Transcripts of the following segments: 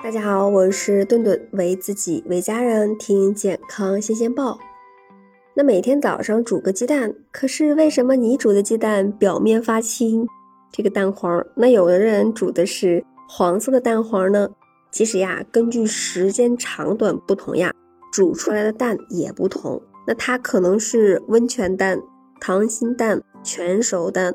大家好，我是顿顿，为自己为家人听健康新鲜报。那每天早上煮个鸡蛋，可是为什么你煮的鸡蛋表面发青，这个蛋黄？那有的人煮的是黄色的蛋黄呢？其实呀，根据时间长短不同呀，煮出来的蛋也不同。那它可能是温泉蛋、溏心蛋、全熟蛋。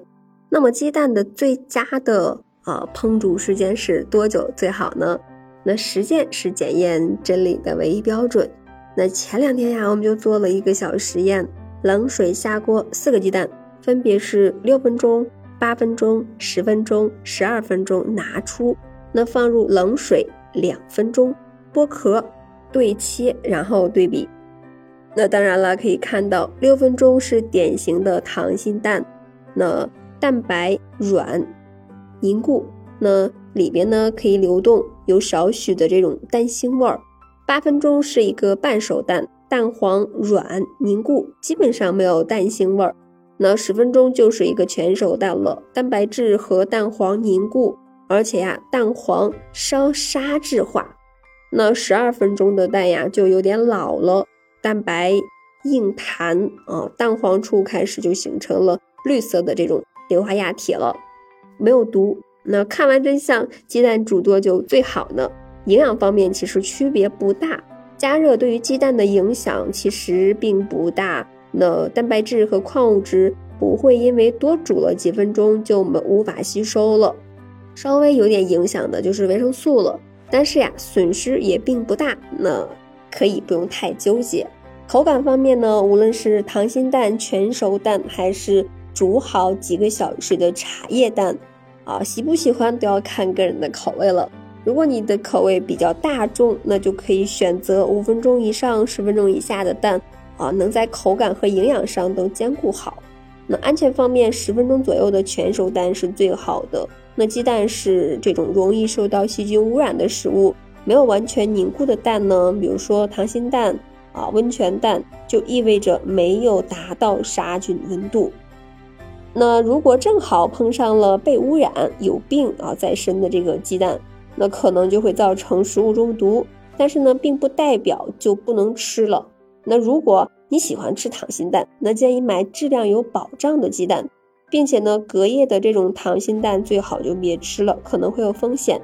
那么鸡蛋的最佳的啊烹煮时间是多久最好呢？那实践是检验真理的唯一标准。那前两天呀，我们就做了一个小实验：冷水下锅四个鸡蛋，分别是六分钟、八分钟、十分钟、十二分钟拿出，那放入冷水两分钟，剥壳对切，然后对比。那当然了，可以看到六分钟是典型的溏心蛋，那蛋白软凝固，那里边呢可以流动。有少许的这种蛋腥味儿，八分钟是一个半熟蛋，蛋黄软凝固，基本上没有蛋腥味儿。那十分钟就是一个全熟蛋了，蛋白质和蛋黄凝固，而且呀蛋黄稍沙质化。那十二分钟的蛋呀就有点老了，蛋白硬弹啊，蛋黄处开始就形成了绿色的这种硫化亚铁了，没有毒。那看完真相，鸡蛋煮多久最好呢？营养方面其实区别不大，加热对于鸡蛋的影响其实并不大。那蛋白质和矿物质不会因为多煮了几分钟就没无法吸收了，稍微有点影响的就是维生素了。但是呀，损失也并不大，那可以不用太纠结。口感方面呢，无论是溏心蛋、全熟蛋，还是煮好几个小时的茶叶蛋。啊，喜不喜欢都要看个人的口味了。如果你的口味比较大众，那就可以选择五分钟以上、十分钟以下的蛋，啊，能在口感和营养上都兼顾好。那安全方面，十分钟左右的全熟蛋是最好的。那鸡蛋是这种容易受到细菌污染的食物，没有完全凝固的蛋呢，比如说溏心蛋啊、温泉蛋，就意味着没有达到杀菌温度。那如果正好碰上了被污染、有病啊在身的这个鸡蛋，那可能就会造成食物中毒。但是呢，并不代表就不能吃了。那如果你喜欢吃溏心蛋，那建议买质量有保障的鸡蛋，并且呢，隔夜的这种溏心蛋最好就别吃了，可能会有风险。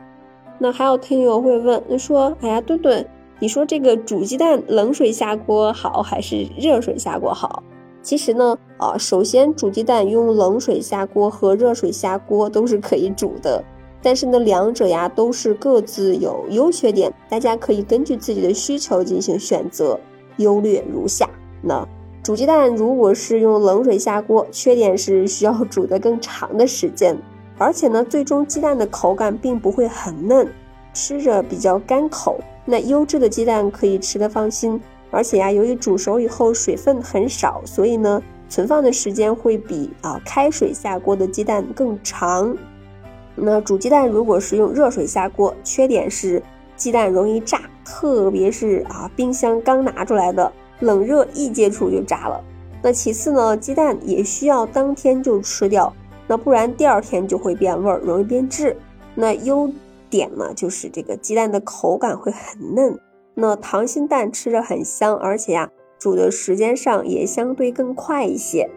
那还有听友会问，说，哎呀，顿顿，你说这个煮鸡蛋，冷水下锅好还是热水下锅好？其实呢，啊，首先煮鸡蛋用冷水下锅和热水下锅都是可以煮的，但是呢，两者呀都是各自有优缺点，大家可以根据自己的需求进行选择，优劣如下。那煮鸡蛋如果是用冷水下锅，缺点是需要煮的更长的时间，而且呢，最终鸡蛋的口感并不会很嫩，吃着比较干口。那优质的鸡蛋可以吃的放心。而且呀，由于煮熟以后水分很少，所以呢，存放的时间会比啊开水下锅的鸡蛋更长。那煮鸡蛋如果是用热水下锅，缺点是鸡蛋容易炸，特别是啊冰箱刚拿出来的，冷热一接触就炸了。那其次呢，鸡蛋也需要当天就吃掉，那不然第二天就会变味儿，容易变质。那优点呢，就是这个鸡蛋的口感会很嫩。那溏心蛋吃着很香，而且呀，煮的时间上也相对更快一些。